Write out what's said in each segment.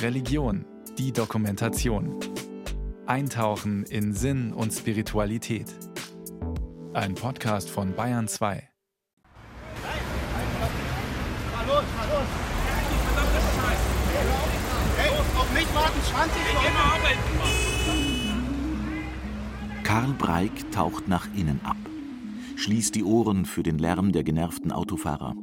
Religion, die Dokumentation. Eintauchen in Sinn und Spiritualität. Ein Podcast von Bayern 2. Karl Breik taucht nach innen ab, schließt die Ohren für den Lärm der genervten Autofahrer.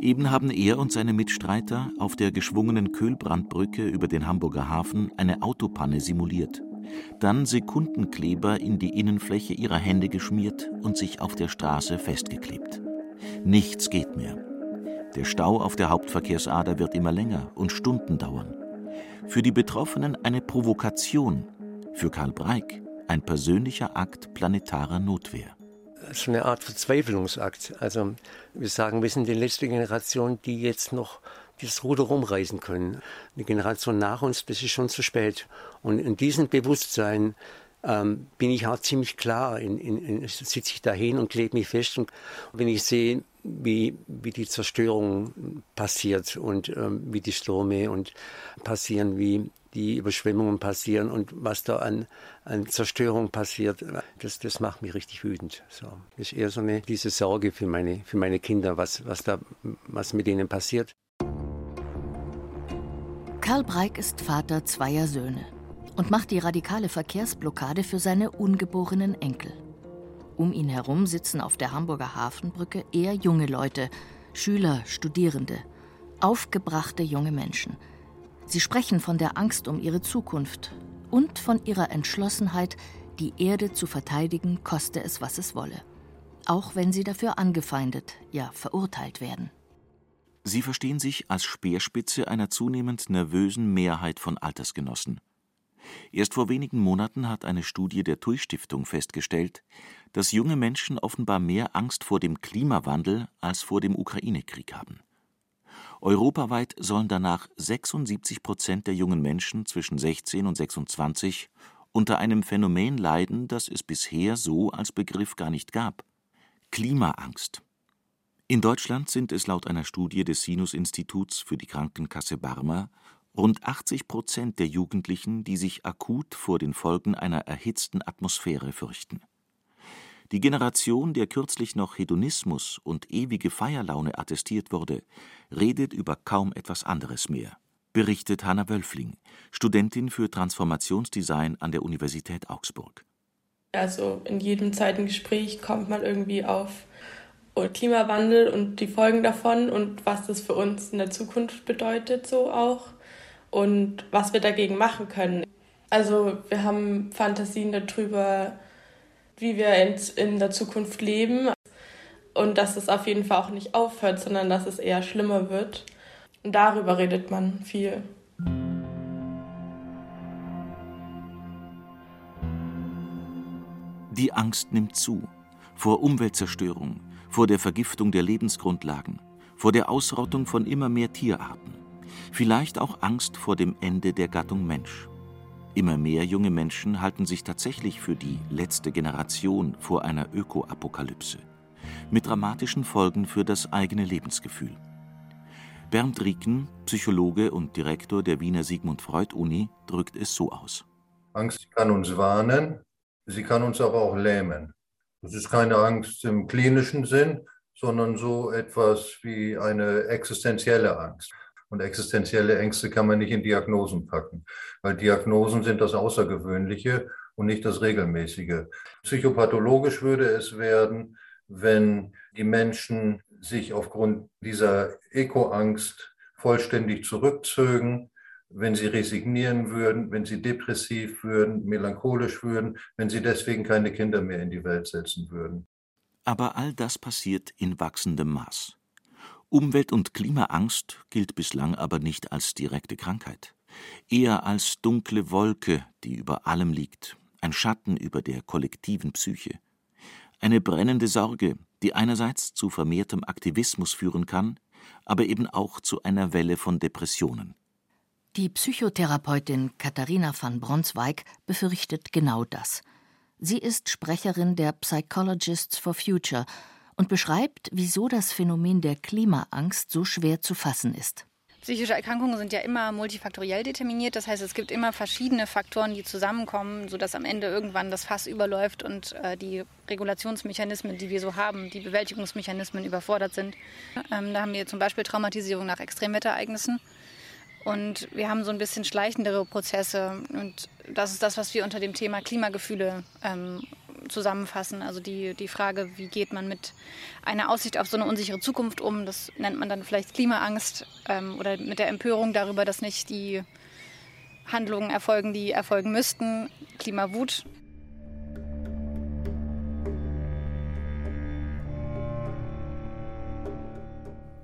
Eben haben er und seine Mitstreiter auf der geschwungenen Köhlbrandbrücke über den Hamburger Hafen eine Autopanne simuliert, dann Sekundenkleber in die Innenfläche ihrer Hände geschmiert und sich auf der Straße festgeklebt. Nichts geht mehr. Der Stau auf der Hauptverkehrsader wird immer länger und Stunden dauern. Für die Betroffenen eine Provokation, für Karl Breik ein persönlicher Akt planetarer Notwehr. So eine Art Verzweiflungsakt. Also wir sagen, wir sind die letzte Generation, die jetzt noch dieses Ruder rumreißen können. Die Generation nach uns, das ist schon zu spät. Und in diesem Bewusstsein ähm, bin ich auch ziemlich klar, in, in, in, sitze ich dahin und klebe mich fest. Und wenn ich sehe, wie, wie die Zerstörung passiert und ähm, wie die Stürme und passieren, wie die Überschwemmungen passieren und was da an, an Zerstörung passiert, das, das macht mich richtig wütend. So. Das ist eher so eine, diese Sorge für meine, für meine Kinder, was, was, da, was mit ihnen passiert. Karl Breik ist Vater zweier Söhne und macht die radikale Verkehrsblockade für seine ungeborenen Enkel. Um ihn herum sitzen auf der Hamburger Hafenbrücke eher junge Leute, Schüler, Studierende, aufgebrachte junge Menschen – Sie sprechen von der Angst um ihre Zukunft und von ihrer Entschlossenheit, die Erde zu verteidigen, koste es, was es wolle. Auch wenn sie dafür angefeindet, ja verurteilt werden. Sie verstehen sich als Speerspitze einer zunehmend nervösen Mehrheit von Altersgenossen. Erst vor wenigen Monaten hat eine Studie der TUI Stiftung festgestellt, dass junge Menschen offenbar mehr Angst vor dem Klimawandel als vor dem Ukraine-Krieg haben. Europaweit sollen danach 76 Prozent der jungen Menschen zwischen 16 und 26 unter einem Phänomen leiden, das es bisher so als Begriff gar nicht gab: Klimaangst. In Deutschland sind es laut einer Studie des Sinus-Instituts für die Krankenkasse Barmer rund 80 Prozent der Jugendlichen, die sich akut vor den Folgen einer erhitzten Atmosphäre fürchten die Generation, der kürzlich noch Hedonismus und ewige Feierlaune attestiert wurde, redet über kaum etwas anderes mehr, berichtet Hanna Wölfling, Studentin für Transformationsdesign an der Universität Augsburg. Also in jedem zweiten Gespräch kommt man irgendwie auf Klimawandel und die Folgen davon und was das für uns in der Zukunft bedeutet, so auch und was wir dagegen machen können. Also wir haben Fantasien darüber, wie wir in, in der Zukunft leben und dass es auf jeden Fall auch nicht aufhört, sondern dass es eher schlimmer wird. Und darüber redet man viel. Die Angst nimmt zu vor Umweltzerstörung, vor der Vergiftung der Lebensgrundlagen, vor der Ausrottung von immer mehr Tierarten, vielleicht auch Angst vor dem Ende der Gattung Mensch. Immer mehr junge Menschen halten sich tatsächlich für die letzte Generation vor einer Ökoapokalypse, mit dramatischen Folgen für das eigene Lebensgefühl. Bernd Rieken, Psychologe und Direktor der Wiener Sigmund Freud Uni, drückt es so aus. Angst kann uns warnen, sie kann uns aber auch lähmen. Das ist keine Angst im klinischen Sinn, sondern so etwas wie eine existenzielle Angst. Und existenzielle Ängste kann man nicht in Diagnosen packen, weil Diagnosen sind das Außergewöhnliche und nicht das Regelmäßige. Psychopathologisch würde es werden, wenn die Menschen sich aufgrund dieser Eko-Angst vollständig zurückzögen, wenn sie resignieren würden, wenn sie depressiv würden, melancholisch würden, wenn sie deswegen keine Kinder mehr in die Welt setzen würden. Aber all das passiert in wachsendem Maß. Umwelt- und Klimaangst gilt bislang aber nicht als direkte Krankheit, eher als dunkle Wolke, die über allem liegt, ein Schatten über der kollektiven Psyche. Eine brennende Sorge, die einerseits zu vermehrtem Aktivismus führen kann, aber eben auch zu einer Welle von Depressionen. Die Psychotherapeutin Katharina van Bronswijk befürchtet genau das. Sie ist Sprecherin der Psychologists for Future und beschreibt, wieso das Phänomen der Klimaangst so schwer zu fassen ist. Psychische Erkrankungen sind ja immer multifaktoriell determiniert. Das heißt, es gibt immer verschiedene Faktoren, die zusammenkommen, sodass am Ende irgendwann das Fass überläuft und äh, die Regulationsmechanismen, die wir so haben, die Bewältigungsmechanismen überfordert sind. Ähm, da haben wir zum Beispiel Traumatisierung nach Extremwetterereignissen. Und wir haben so ein bisschen schleichendere Prozesse. Und das ist das, was wir unter dem Thema Klimagefühle ähm, zusammenfassen. Also die, die Frage, wie geht man mit einer Aussicht auf so eine unsichere Zukunft um, das nennt man dann vielleicht Klimaangst ähm, oder mit der Empörung darüber, dass nicht die Handlungen erfolgen, die erfolgen müssten, Klimawut.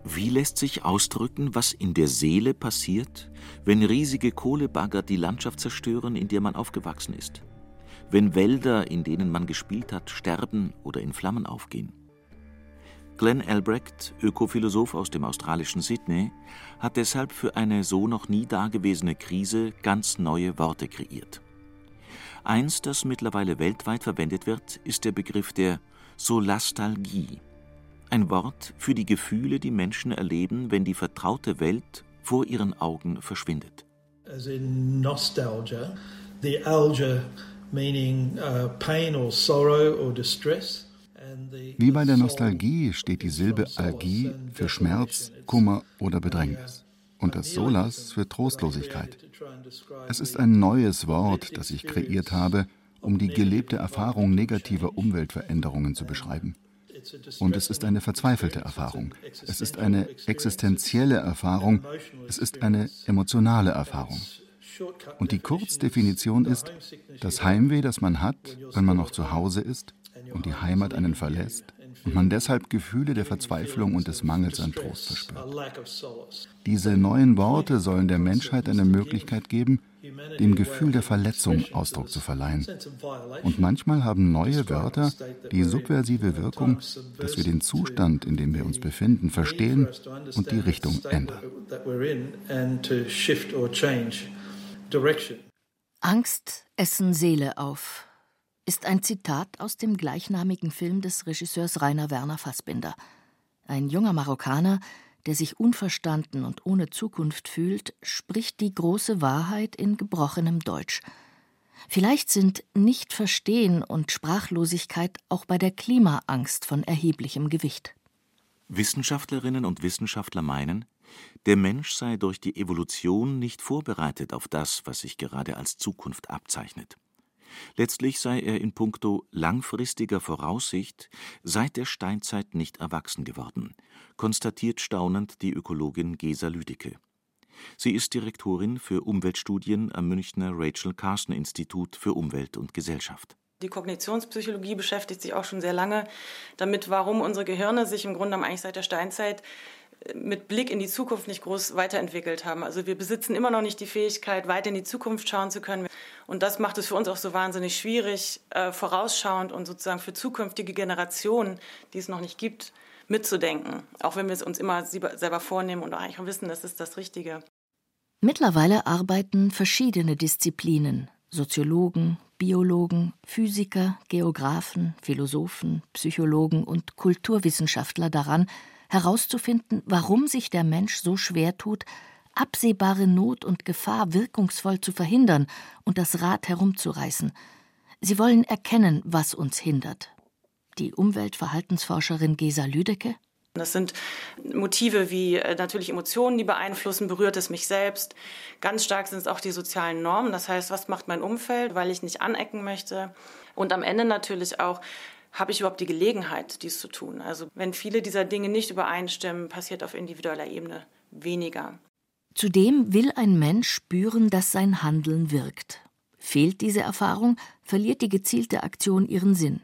Wie lässt sich ausdrücken, was in der Seele passiert, wenn riesige Kohlebagger die Landschaft zerstören, in der man aufgewachsen ist? Wenn Wälder, in denen man gespielt hat, sterben oder in Flammen aufgehen. Glenn Albrecht, Ökophilosoph aus dem australischen Sydney, hat deshalb für eine so noch nie dagewesene Krise ganz neue Worte kreiert. Eins, das mittlerweile weltweit verwendet wird, ist der Begriff der Solastalgie. Ein Wort für die Gefühle, die Menschen erleben, wenn die vertraute Welt vor ihren Augen verschwindet. As in nostalgia, the alga Uh, Wie bei der Nostalgie steht die Silbe Algie für Schmerz, Kummer oder Bedrängnis und das Solas für Trostlosigkeit. Es ist ein neues Wort, das ich kreiert habe, um die gelebte Erfahrung negativer Umweltveränderungen zu beschreiben. Und es ist eine verzweifelte Erfahrung. Es ist eine existenzielle Erfahrung. Es ist eine emotionale Erfahrung. Und die Kurzdefinition ist das Heimweh, das man hat, wenn man noch zu Hause ist und die Heimat einen verlässt und man deshalb Gefühle der Verzweiflung und des Mangels an Trost verspürt. Diese neuen Worte sollen der Menschheit eine Möglichkeit geben, dem Gefühl der Verletzung Ausdruck zu verleihen. Und manchmal haben neue Wörter die subversive Wirkung, dass wir den Zustand, in dem wir uns befinden, verstehen und die Richtung ändern. Angst essen Seele auf ist ein Zitat aus dem gleichnamigen Film des Regisseurs Rainer Werner Fassbinder. Ein junger Marokkaner, der sich unverstanden und ohne Zukunft fühlt, spricht die große Wahrheit in gebrochenem Deutsch. Vielleicht sind Nichtverstehen und Sprachlosigkeit auch bei der Klimaangst von erheblichem Gewicht. Wissenschaftlerinnen und Wissenschaftler meinen, der Mensch sei durch die Evolution nicht vorbereitet auf das, was sich gerade als Zukunft abzeichnet. Letztlich sei er in puncto langfristiger Voraussicht seit der Steinzeit nicht erwachsen geworden, konstatiert staunend die Ökologin Gesa Lüdecke. Sie ist Direktorin für Umweltstudien am Münchner Rachel Carson Institut für Umwelt und Gesellschaft. Die Kognitionspsychologie beschäftigt sich auch schon sehr lange damit, warum unsere Gehirne sich im Grunde eigentlich seit der Steinzeit mit Blick in die Zukunft nicht groß weiterentwickelt haben. Also wir besitzen immer noch nicht die Fähigkeit, weiter in die Zukunft schauen zu können. Und das macht es für uns auch so wahnsinnig schwierig, äh, vorausschauend und sozusagen für zukünftige Generationen, die es noch nicht gibt, mitzudenken. Auch wenn wir es uns immer selber vornehmen und eigentlich wissen, das ist das Richtige. Mittlerweile arbeiten verschiedene Disziplinen, Soziologen, Biologen, Physiker, Geographen, Philosophen, Psychologen und Kulturwissenschaftler daran, herauszufinden, warum sich der Mensch so schwer tut, absehbare Not und Gefahr wirkungsvoll zu verhindern und das Rad herumzureißen. Sie wollen erkennen, was uns hindert. Die Umweltverhaltensforscherin Gesa Lüdecke das sind Motive wie äh, natürlich Emotionen, die beeinflussen, berührt es mich selbst. Ganz stark sind es auch die sozialen Normen, das heißt, was macht mein Umfeld, weil ich nicht anecken möchte. Und am Ende natürlich auch, habe ich überhaupt die Gelegenheit, dies zu tun? Also wenn viele dieser Dinge nicht übereinstimmen, passiert auf individueller Ebene weniger. Zudem will ein Mensch spüren, dass sein Handeln wirkt. Fehlt diese Erfahrung, verliert die gezielte Aktion ihren Sinn.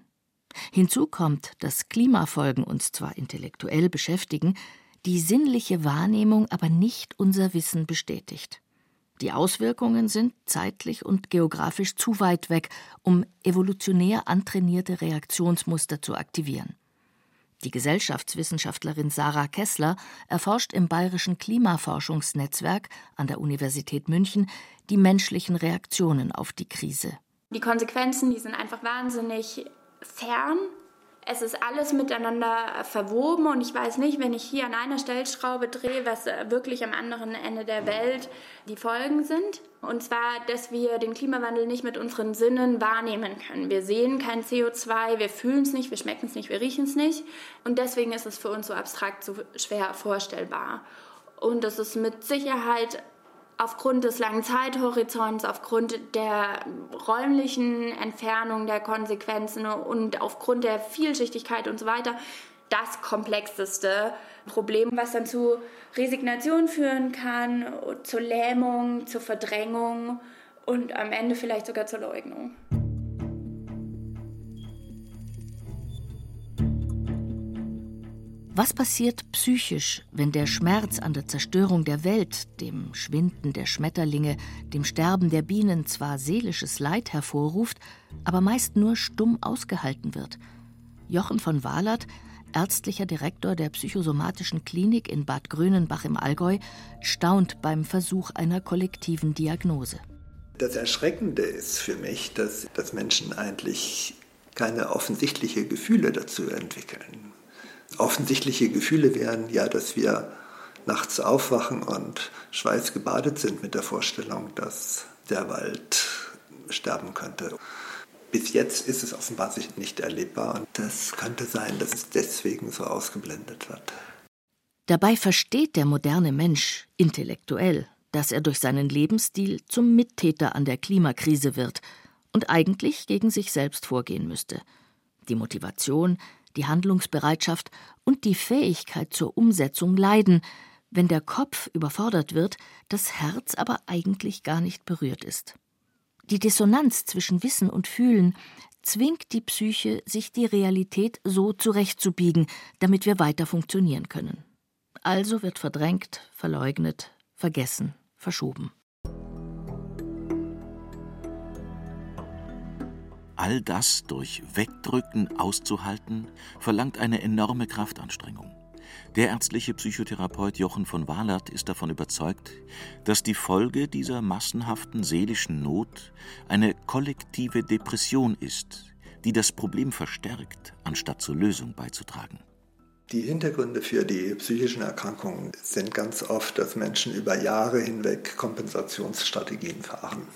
Hinzu kommt, dass Klimafolgen uns zwar intellektuell beschäftigen, die sinnliche Wahrnehmung aber nicht unser Wissen bestätigt. Die Auswirkungen sind zeitlich und geografisch zu weit weg, um evolutionär antrainierte Reaktionsmuster zu aktivieren. Die Gesellschaftswissenschaftlerin Sarah Kessler erforscht im Bayerischen Klimaforschungsnetzwerk an der Universität München die menschlichen Reaktionen auf die Krise. Die Konsequenzen, die sind einfach wahnsinnig fern es ist alles miteinander verwoben und ich weiß nicht, wenn ich hier an einer Stellschraube drehe, was wirklich am anderen Ende der Welt die Folgen sind. Und zwar, dass wir den Klimawandel nicht mit unseren Sinnen wahrnehmen können. Wir sehen kein CO2, wir fühlen es nicht, wir schmecken es nicht, wir riechen es nicht. Und deswegen ist es für uns so abstrakt, so schwer vorstellbar. Und es ist mit Sicherheit aufgrund des langen Zeithorizonts, aufgrund der räumlichen Entfernung der Konsequenzen und aufgrund der Vielschichtigkeit und so weiter das komplexeste Problem, was dann zu Resignation führen kann, zur Lähmung, zur Verdrängung und am Ende vielleicht sogar zur Leugnung. Was passiert psychisch, wenn der Schmerz an der Zerstörung der Welt, dem Schwinden der Schmetterlinge, dem Sterben der Bienen zwar seelisches Leid hervorruft, aber meist nur stumm ausgehalten wird? Jochen von Wahlert, ärztlicher Direktor der psychosomatischen Klinik in Bad Grönenbach im Allgäu, staunt beim Versuch einer kollektiven Diagnose. Das Erschreckende ist für mich, dass, dass Menschen eigentlich keine offensichtlichen Gefühle dazu entwickeln offensichtliche Gefühle wären ja, dass wir nachts aufwachen und schweißgebadet sind mit der Vorstellung, dass der Wald sterben könnte. Bis jetzt ist es offenbar nicht erlebbar und das könnte sein, dass es deswegen so ausgeblendet wird. Dabei versteht der moderne Mensch intellektuell, dass er durch seinen Lebensstil zum Mittäter an der Klimakrise wird und eigentlich gegen sich selbst vorgehen müsste. Die Motivation, die Handlungsbereitschaft und die Fähigkeit zur Umsetzung leiden, wenn der Kopf überfordert wird, das Herz aber eigentlich gar nicht berührt ist. Die Dissonanz zwischen Wissen und Fühlen zwingt die Psyche, sich die Realität so zurechtzubiegen, damit wir weiter funktionieren können. Also wird verdrängt, verleugnet, vergessen, verschoben. All das durch Wegdrücken auszuhalten, verlangt eine enorme Kraftanstrengung. Der ärztliche Psychotherapeut Jochen von Wahlert ist davon überzeugt, dass die Folge dieser massenhaften seelischen Not eine kollektive Depression ist, die das Problem verstärkt, anstatt zur Lösung beizutragen. Die Hintergründe für die psychischen Erkrankungen sind ganz oft, dass Menschen über Jahre hinweg Kompensationsstrategien fahren.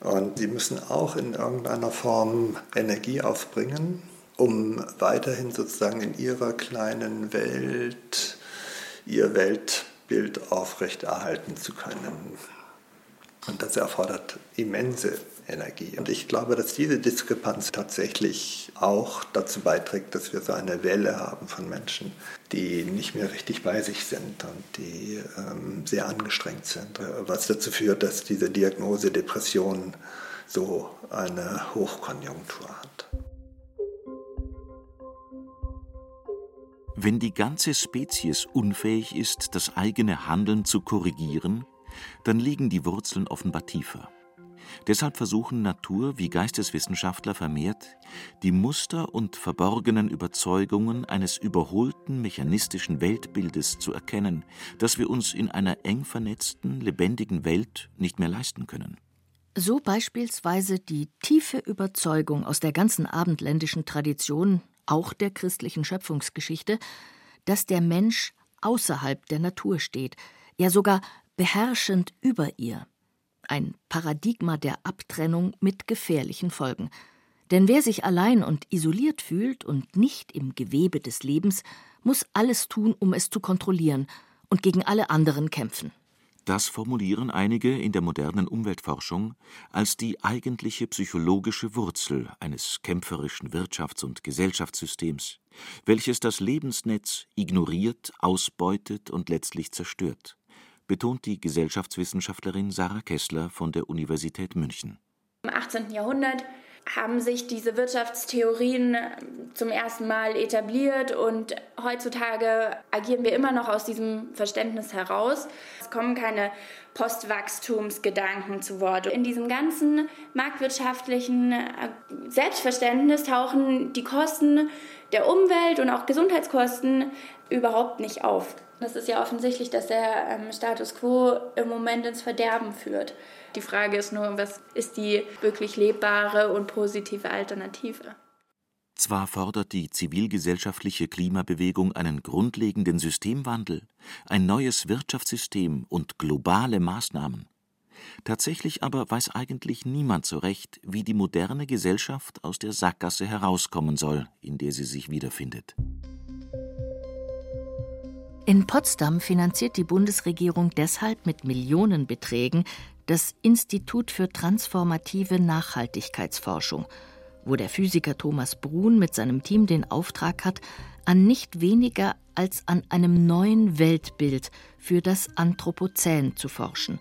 Und sie müssen auch in irgendeiner Form Energie aufbringen, um weiterhin sozusagen in ihrer kleinen Welt ihr Weltbild aufrechterhalten zu können. Und das erfordert immense Energie. Und ich glaube, dass diese Diskrepanz tatsächlich auch dazu beiträgt, dass wir so eine Welle haben von Menschen, die nicht mehr richtig bei sich sind und die ähm, sehr angestrengt sind. Was dazu führt, dass diese Diagnose Depression so eine Hochkonjunktur hat. Wenn die ganze Spezies unfähig ist, das eigene Handeln zu korrigieren, dann liegen die Wurzeln offenbar tiefer. Deshalb versuchen Natur- wie Geisteswissenschaftler vermehrt, die Muster und verborgenen Überzeugungen eines überholten mechanistischen Weltbildes zu erkennen, das wir uns in einer eng vernetzten, lebendigen Welt nicht mehr leisten können. So beispielsweise die tiefe Überzeugung aus der ganzen abendländischen Tradition, auch der christlichen Schöpfungsgeschichte, dass der Mensch außerhalb der Natur steht, ja sogar beherrschend über ihr ein Paradigma der Abtrennung mit gefährlichen Folgen. Denn wer sich allein und isoliert fühlt und nicht im Gewebe des Lebens, muss alles tun, um es zu kontrollieren und gegen alle anderen kämpfen. Das formulieren einige in der modernen Umweltforschung als die eigentliche psychologische Wurzel eines kämpferischen Wirtschafts- und Gesellschaftssystems, welches das Lebensnetz ignoriert, ausbeutet und letztlich zerstört betont die Gesellschaftswissenschaftlerin Sarah Kessler von der Universität München. Im 18. Jahrhundert haben sich diese Wirtschaftstheorien zum ersten Mal etabliert und heutzutage agieren wir immer noch aus diesem Verständnis heraus. Es kommen keine Postwachstumsgedanken zu Wort. In diesem ganzen marktwirtschaftlichen äh, Selbstverständnis tauchen die Kosten der Umwelt und auch Gesundheitskosten überhaupt nicht auf. Es ist ja offensichtlich, dass der ähm, Status quo im Moment ins Verderben führt. Die Frage ist nur, was ist die wirklich lebbare und positive Alternative? Zwar fordert die zivilgesellschaftliche Klimabewegung einen grundlegenden Systemwandel, ein neues Wirtschaftssystem und globale Maßnahmen. Tatsächlich aber weiß eigentlich niemand so recht, wie die moderne Gesellschaft aus der Sackgasse herauskommen soll, in der sie sich wiederfindet. In Potsdam finanziert die Bundesregierung deshalb mit Millionenbeträgen das Institut für transformative Nachhaltigkeitsforschung, wo der Physiker Thomas Brun mit seinem Team den Auftrag hat, an nicht weniger als an einem neuen Weltbild für das Anthropozän zu forschen,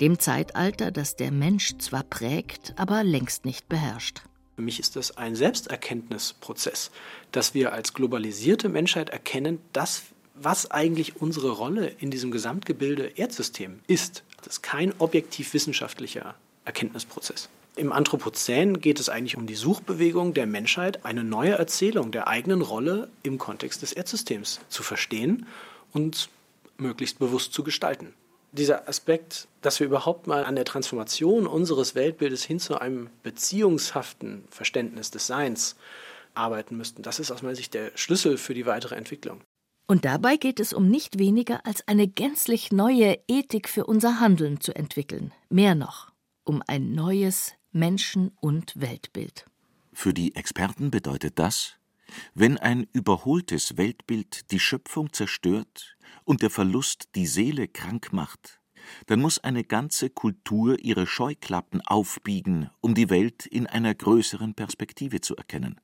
dem Zeitalter, das der Mensch zwar prägt, aber längst nicht beherrscht. Für mich ist das ein Selbsterkenntnisprozess, dass wir als globalisierte Menschheit erkennen, dass was eigentlich unsere Rolle in diesem Gesamtgebilde Erdsystem ist. Das ist kein objektiv wissenschaftlicher Erkenntnisprozess. Im Anthropozän geht es eigentlich um die Suchbewegung der Menschheit, eine neue Erzählung der eigenen Rolle im Kontext des Erdsystems zu verstehen und möglichst bewusst zu gestalten. Dieser Aspekt, dass wir überhaupt mal an der Transformation unseres Weltbildes hin zu einem beziehungshaften Verständnis des Seins arbeiten müssten, das ist aus meiner Sicht der Schlüssel für die weitere Entwicklung. Und dabei geht es um nicht weniger als eine gänzlich neue Ethik für unser Handeln zu entwickeln. Mehr noch, um ein neues Menschen- und Weltbild. Für die Experten bedeutet das, wenn ein überholtes Weltbild die Schöpfung zerstört und der Verlust die Seele krank macht, dann muss eine ganze Kultur ihre Scheuklappen aufbiegen, um die Welt in einer größeren Perspektive zu erkennen.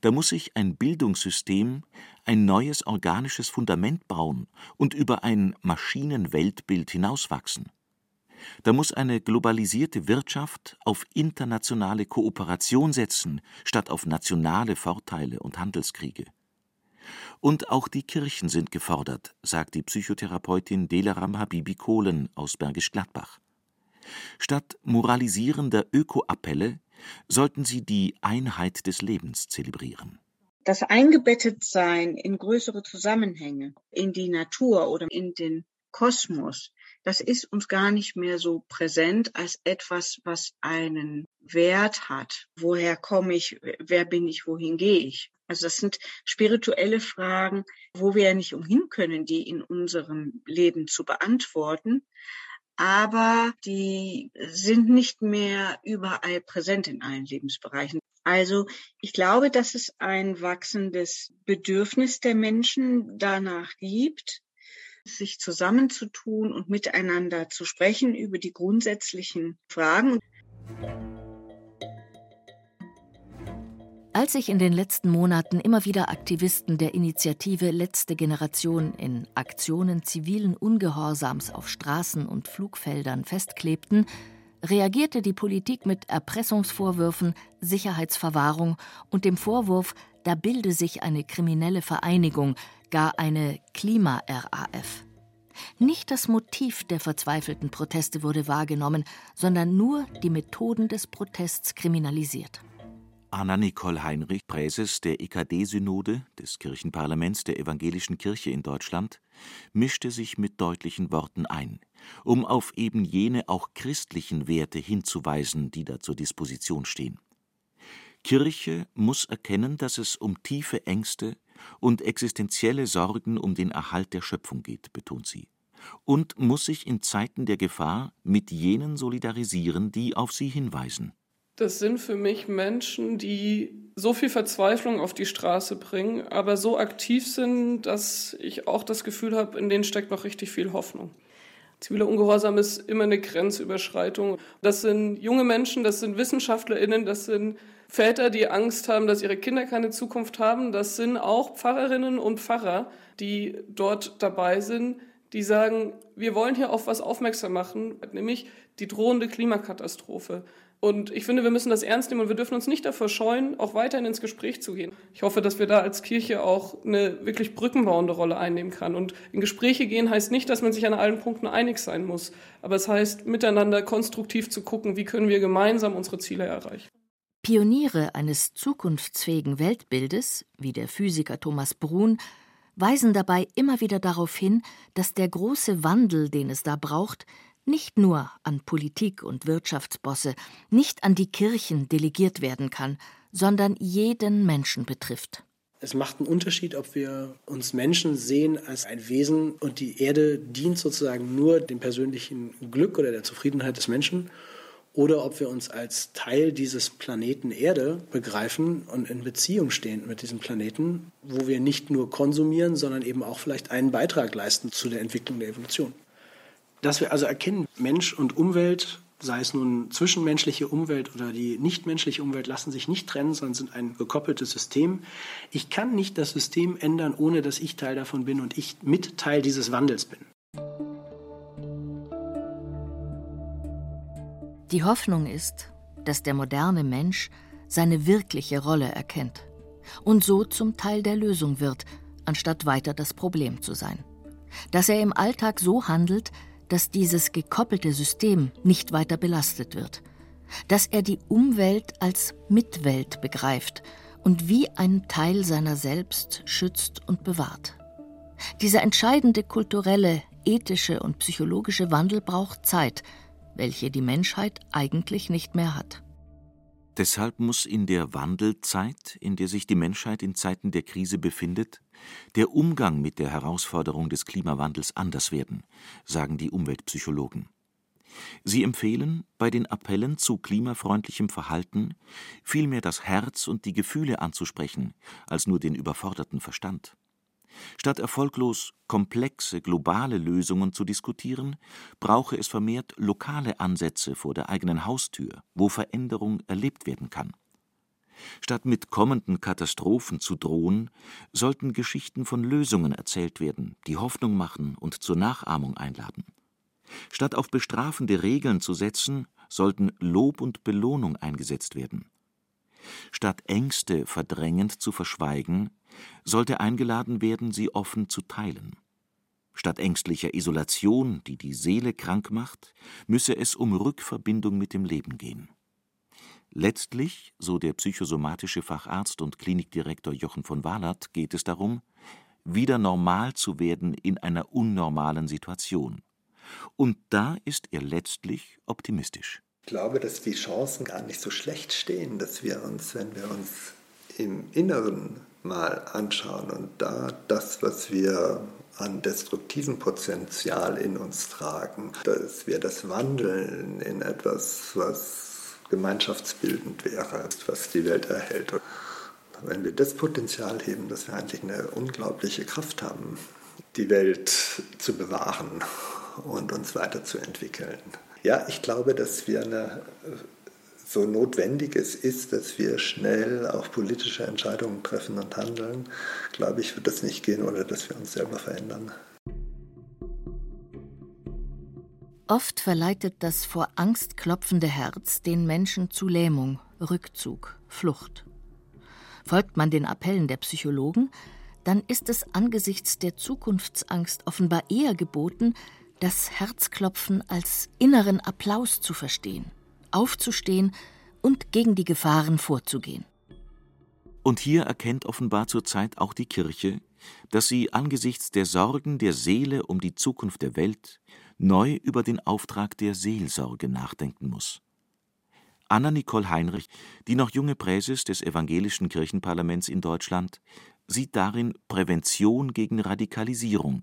Da muss sich ein Bildungssystem ein neues organisches Fundament bauen und über ein Maschinenweltbild hinauswachsen. Da muss eine globalisierte Wirtschaft auf internationale Kooperation setzen, statt auf nationale Vorteile und Handelskriege. Und auch die Kirchen sind gefordert, sagt die Psychotherapeutin Delaram Habibi Kohlen aus Bergisch Gladbach. Statt moralisierender Ökoappelle sollten sie die Einheit des Lebens zelebrieren. Das Eingebettetsein in größere Zusammenhänge, in die Natur oder in den Kosmos, das ist uns gar nicht mehr so präsent als etwas, was einen Wert hat. Woher komme ich? Wer bin ich? Wohin gehe ich? Also das sind spirituelle Fragen, wo wir ja nicht umhin können, die in unserem Leben zu beantworten aber die sind nicht mehr überall präsent in allen Lebensbereichen. Also ich glaube, dass es ein wachsendes Bedürfnis der Menschen danach gibt, sich zusammenzutun und miteinander zu sprechen über die grundsätzlichen Fragen. Als sich in den letzten Monaten immer wieder Aktivisten der Initiative Letzte Generation in Aktionen zivilen Ungehorsams auf Straßen und Flugfeldern festklebten, reagierte die Politik mit Erpressungsvorwürfen, Sicherheitsverwahrung und dem Vorwurf, da bilde sich eine kriminelle Vereinigung, gar eine Klima-RAF. Nicht das Motiv der verzweifelten Proteste wurde wahrgenommen, sondern nur die Methoden des Protests kriminalisiert. Anna-Nicole Heinrich, Präses der EKD-Synode des Kirchenparlaments der Evangelischen Kirche in Deutschland, mischte sich mit deutlichen Worten ein, um auf eben jene auch christlichen Werte hinzuweisen, die da zur Disposition stehen. Kirche muss erkennen, dass es um tiefe Ängste und existenzielle Sorgen um den Erhalt der Schöpfung geht, betont sie, und muss sich in Zeiten der Gefahr mit jenen solidarisieren, die auf sie hinweisen. Das sind für mich Menschen, die so viel Verzweiflung auf die Straße bringen, aber so aktiv sind, dass ich auch das Gefühl habe, in denen steckt noch richtig viel Hoffnung. Ziviler Ungehorsam ist immer eine Grenzüberschreitung. Das sind junge Menschen, das sind WissenschaftlerInnen, das sind Väter, die Angst haben, dass ihre Kinder keine Zukunft haben. Das sind auch Pfarrerinnen und Pfarrer, die dort dabei sind, die sagen, wir wollen hier auf was aufmerksam machen, nämlich die drohende Klimakatastrophe. Und ich finde, wir müssen das ernst nehmen und wir dürfen uns nicht davor scheuen, auch weiterhin ins Gespräch zu gehen. Ich hoffe, dass wir da als Kirche auch eine wirklich brückenbauende Rolle einnehmen kann. Und in Gespräche gehen heißt nicht, dass man sich an allen Punkten einig sein muss. Aber es heißt, miteinander konstruktiv zu gucken, wie können wir gemeinsam unsere Ziele erreichen. Pioniere eines zukunftsfähigen Weltbildes, wie der Physiker Thomas Brun, weisen dabei immer wieder darauf hin, dass der große Wandel, den es da braucht, nicht nur an Politik und Wirtschaftsbosse, nicht an die Kirchen delegiert werden kann, sondern jeden Menschen betrifft. Es macht einen Unterschied, ob wir uns Menschen sehen als ein Wesen und die Erde dient sozusagen nur dem persönlichen Glück oder der Zufriedenheit des Menschen oder ob wir uns als Teil dieses Planeten Erde begreifen und in Beziehung stehen mit diesem Planeten, wo wir nicht nur konsumieren, sondern eben auch vielleicht einen Beitrag leisten zu der Entwicklung der Evolution. Dass wir also erkennen, Mensch und Umwelt, sei es nun zwischenmenschliche Umwelt oder die nichtmenschliche Umwelt, lassen sich nicht trennen, sondern sind ein gekoppeltes System. Ich kann nicht das System ändern, ohne dass ich Teil davon bin und ich mit Teil dieses Wandels bin. Die Hoffnung ist, dass der moderne Mensch seine wirkliche Rolle erkennt und so zum Teil der Lösung wird, anstatt weiter das Problem zu sein. Dass er im Alltag so handelt, dass dieses gekoppelte System nicht weiter belastet wird, dass er die Umwelt als Mitwelt begreift und wie ein Teil seiner selbst schützt und bewahrt. Dieser entscheidende kulturelle, ethische und psychologische Wandel braucht Zeit, welche die Menschheit eigentlich nicht mehr hat. Deshalb muss in der Wandelzeit, in der sich die Menschheit in Zeiten der Krise befindet, der Umgang mit der Herausforderung des Klimawandels anders werden, sagen die Umweltpsychologen. Sie empfehlen, bei den Appellen zu klimafreundlichem Verhalten vielmehr das Herz und die Gefühle anzusprechen, als nur den überforderten Verstand. Statt erfolglos komplexe globale Lösungen zu diskutieren, brauche es vermehrt lokale Ansätze vor der eigenen Haustür, wo Veränderung erlebt werden kann. Statt mit kommenden Katastrophen zu drohen, sollten Geschichten von Lösungen erzählt werden, die Hoffnung machen und zur Nachahmung einladen. Statt auf bestrafende Regeln zu setzen, sollten Lob und Belohnung eingesetzt werden. Statt Ängste verdrängend zu verschweigen, sollte eingeladen werden, sie offen zu teilen. Statt ängstlicher Isolation, die die Seele krank macht, müsse es um Rückverbindung mit dem Leben gehen. Letztlich, so der psychosomatische Facharzt und Klinikdirektor Jochen von Wallert, geht es darum, wieder normal zu werden in einer unnormalen Situation. Und da ist er letztlich optimistisch. Ich glaube, dass die Chancen gar nicht so schlecht stehen, dass wir uns, wenn wir uns im Inneren mal anschauen und da das, was wir an destruktivem Potenzial in uns tragen, dass wir das wandeln in etwas, was gemeinschaftsbildend wäre, was die Welt erhält. Wenn wir das Potenzial heben, dass wir eigentlich eine unglaubliche Kraft haben, die Welt zu bewahren und uns weiterzuentwickeln. Ja, ich glaube, dass wir eine so notwendig es ist, dass wir schnell auch politische Entscheidungen treffen und handeln, glaube ich, wird das nicht gehen, ohne dass wir uns selber verändern. Oft verleitet das vor Angst klopfende Herz den Menschen zu Lähmung, Rückzug, Flucht. Folgt man den Appellen der Psychologen, dann ist es angesichts der Zukunftsangst offenbar eher geboten, das Herzklopfen als inneren Applaus zu verstehen aufzustehen und gegen die Gefahren vorzugehen. Und hier erkennt offenbar zurzeit auch die Kirche, dass sie angesichts der Sorgen der Seele um die Zukunft der Welt neu über den Auftrag der Seelsorge nachdenken muss. Anna Nicole Heinrich, die noch junge Präses des evangelischen Kirchenparlaments in Deutschland, sieht darin Prävention gegen Radikalisierung,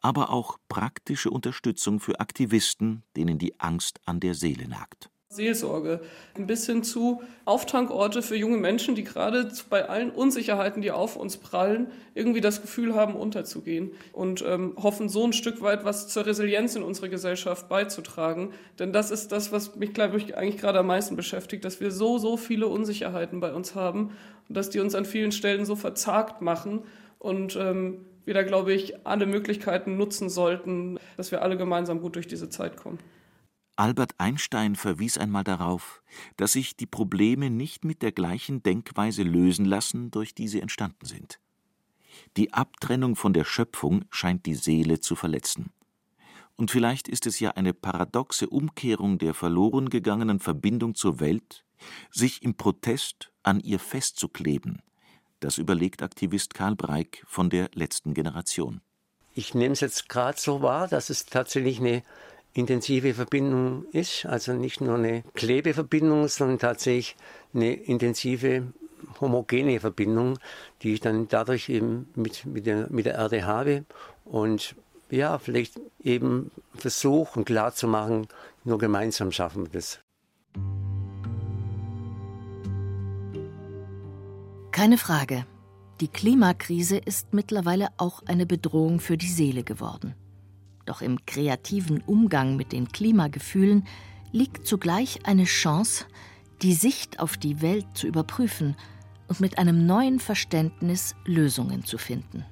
aber auch praktische Unterstützung für Aktivisten, denen die Angst an der Seele nagt. Seelsorge, ein bisschen zu Auftankorte für junge Menschen, die gerade bei allen Unsicherheiten, die auf uns prallen, irgendwie das Gefühl haben, unterzugehen und ähm, hoffen, so ein Stück weit was zur Resilienz in unserer Gesellschaft beizutragen. Denn das ist das, was mich, glaube ich, eigentlich gerade am meisten beschäftigt, dass wir so, so viele Unsicherheiten bei uns haben und dass die uns an vielen Stellen so verzagt machen und ähm, wir da, glaube ich, alle Möglichkeiten nutzen sollten, dass wir alle gemeinsam gut durch diese Zeit kommen. Albert Einstein verwies einmal darauf, dass sich die Probleme nicht mit der gleichen Denkweise lösen lassen, durch die sie entstanden sind. Die Abtrennung von der Schöpfung scheint die Seele zu verletzen. Und vielleicht ist es ja eine paradoxe Umkehrung der verloren gegangenen Verbindung zur Welt, sich im Protest an ihr festzukleben. Das überlegt Aktivist Karl Breik von der letzten Generation. Ich nehme es jetzt gerade so wahr, dass es tatsächlich eine intensive Verbindung ist, also nicht nur eine Klebeverbindung, sondern tatsächlich eine intensive homogene Verbindung, die ich dann dadurch eben mit, mit, der, mit der Erde habe und ja, vielleicht eben versuchen klar zu machen, nur gemeinsam schaffen wir das. Keine Frage. Die Klimakrise ist mittlerweile auch eine Bedrohung für die Seele geworden. Doch im kreativen Umgang mit den Klimagefühlen liegt zugleich eine Chance, die Sicht auf die Welt zu überprüfen und mit einem neuen Verständnis Lösungen zu finden.